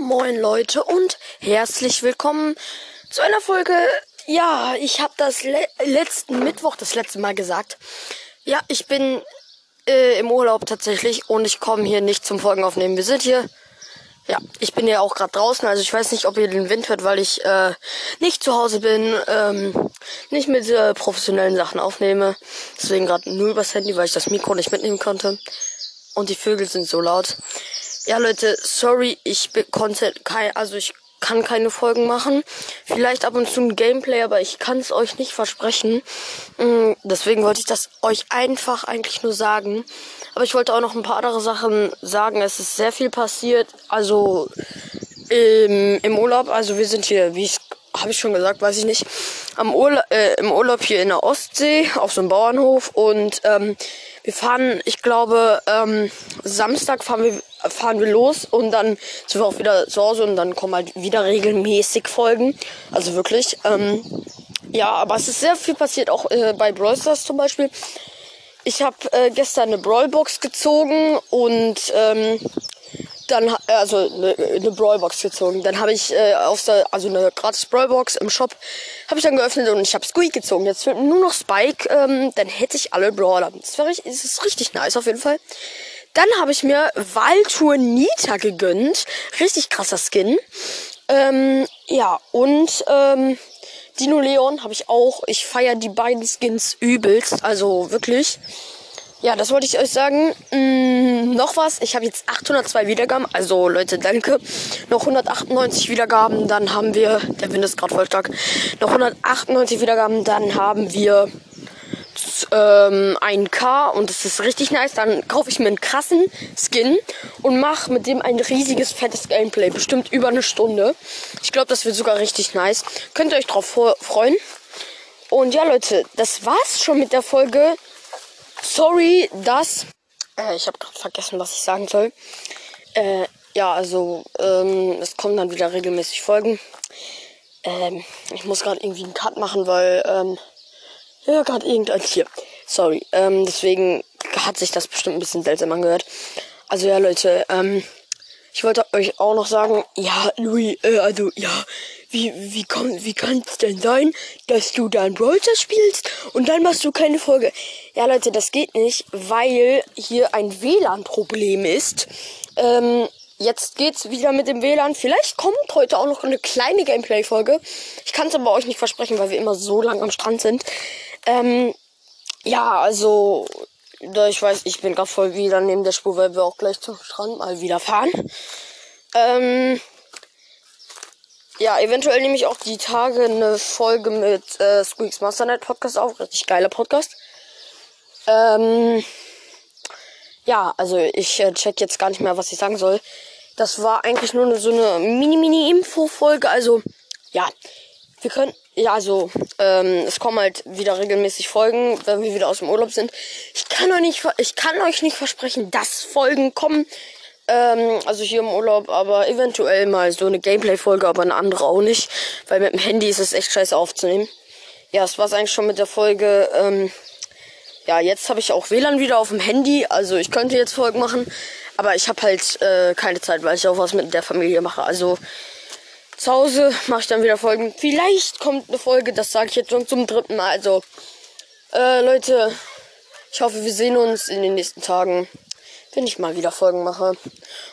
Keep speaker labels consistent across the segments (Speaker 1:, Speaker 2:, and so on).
Speaker 1: Moin Leute und herzlich willkommen zu einer Folge. Ja, ich habe das le letzten Mittwoch das letzte Mal gesagt. Ja, ich bin äh, im Urlaub tatsächlich und ich komme hier nicht zum Folgen aufnehmen. Wir sind hier. Ja, ich bin ja auch gerade draußen, also ich weiß nicht, ob ihr den Wind hört, weil ich äh, nicht zu Hause bin, ähm, nicht mit äh, professionellen Sachen aufnehme. Deswegen gerade nur übers Handy, weil ich das Mikro nicht mitnehmen konnte. Und die Vögel sind so laut. Ja, Leute, sorry, ich konnte kein, also ich kann keine Folgen machen. Vielleicht ab und zu ein Gameplay, aber ich kann es euch nicht versprechen. Mm, deswegen wollte ich das euch einfach eigentlich nur sagen. Aber ich wollte auch noch ein paar andere Sachen sagen. Es ist sehr viel passiert. Also im, im Urlaub, also wir sind hier, wie ich habe ich schon gesagt, weiß ich nicht, am Urla äh, im Urlaub hier in der Ostsee auf so einem Bauernhof und ähm, wir fahren, ich glaube, ähm, Samstag fahren wir fahren wir los und dann sind wir auch wieder zu Hause und dann kommen halt wieder regelmäßig Folgen. Also wirklich. Ähm, ja, aber es ist sehr viel passiert, auch äh, bei Brawl Stars zum Beispiel. Ich habe äh, gestern eine Brawlbox gezogen und ähm, dann also eine, eine Brawlbox gezogen. Dann habe ich äh, auf der also eine gratis Brawlbox im Shop habe ich dann geöffnet und ich habe Squeak gezogen. Jetzt fehlt nur noch Spike, ähm, dann hätte ich alle Brawler. Das, wäre das ist richtig nice auf jeden Fall. Dann habe ich mir Waltour Nita gegönnt. Richtig krasser Skin. Ähm, ja, und ähm, Dino Leon habe ich auch. Ich feiere die beiden Skins übelst. Also wirklich. Ja, das wollte ich euch sagen. Mm, noch was. Ich habe jetzt 802 Wiedergaben. Also Leute, danke. Noch 198 Wiedergaben. Dann haben wir. Der Wind ist gerade voll stark. Noch 198 Wiedergaben. Dann haben wir ähm, ein K und das ist richtig nice. Dann kaufe ich mir einen krassen Skin und mache mit dem ein riesiges, fettes Gameplay. Bestimmt über eine Stunde. Ich glaube, das wird sogar richtig nice. Könnt ihr euch drauf freuen. Und ja, Leute, das war's schon mit der Folge. Sorry, dass... Äh, ich habe gerade vergessen, was ich sagen soll. Äh, ja, also, ähm, es kommen dann wieder regelmäßig Folgen. Ähm, ich muss gerade irgendwie einen Cut machen, weil, ähm, ja, gerade irgendein Tier. Sorry. Ähm, deswegen hat sich das bestimmt ein bisschen seltsam angehört. Also ja, Leute, ähm, ich wollte euch auch noch sagen, ja, Louis, äh, also ja, wie, wie, komm, wie kann es denn sein, dass du dann Brawl spielst und dann machst du keine Folge? Ja, Leute, das geht nicht, weil hier ein WLAN-Problem ist. Ähm, jetzt geht's wieder mit dem WLAN. Vielleicht kommt heute auch noch eine kleine Gameplay-Folge. Ich kann es aber euch nicht versprechen, weil wir immer so lang am Strand sind. Ähm, ja, also, da ich weiß, ich bin gerade voll wieder neben der Spur, weil wir auch gleich zum Strand mal wieder fahren. Ähm, ja, eventuell nehme ich auch die Tage eine Folge mit äh, Squeaks Masternet Podcast auf. Richtig geiler Podcast. Ähm, ja, also ich äh, check jetzt gar nicht mehr, was ich sagen soll. Das war eigentlich nur so eine Mini-Mini-Info-Folge. Also, ja, wir können ja, also, ähm, es kommen halt wieder regelmäßig Folgen, wenn wir wieder aus dem Urlaub sind. Ich kann euch nicht, ich kann euch nicht versprechen, dass Folgen kommen. Ähm, also hier im Urlaub, aber eventuell mal so eine Gameplay-Folge, aber eine andere auch nicht. Weil mit dem Handy ist es echt scheiße aufzunehmen. Ja, das war's eigentlich schon mit der Folge. Ähm, ja, jetzt habe ich auch WLAN wieder auf dem Handy. Also ich könnte jetzt Folgen machen. Aber ich habe halt äh, keine Zeit, weil ich auch was mit der Familie mache. Also zu Hause mache ich dann wieder Folgen. Vielleicht kommt eine Folge, das sage ich jetzt schon zum dritten Mal. Also, äh, Leute, ich hoffe, wir sehen uns in den nächsten Tagen, wenn ich mal wieder Folgen mache.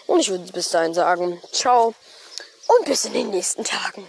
Speaker 1: Und ich würde bis dahin sagen, ciao und bis in den nächsten Tagen.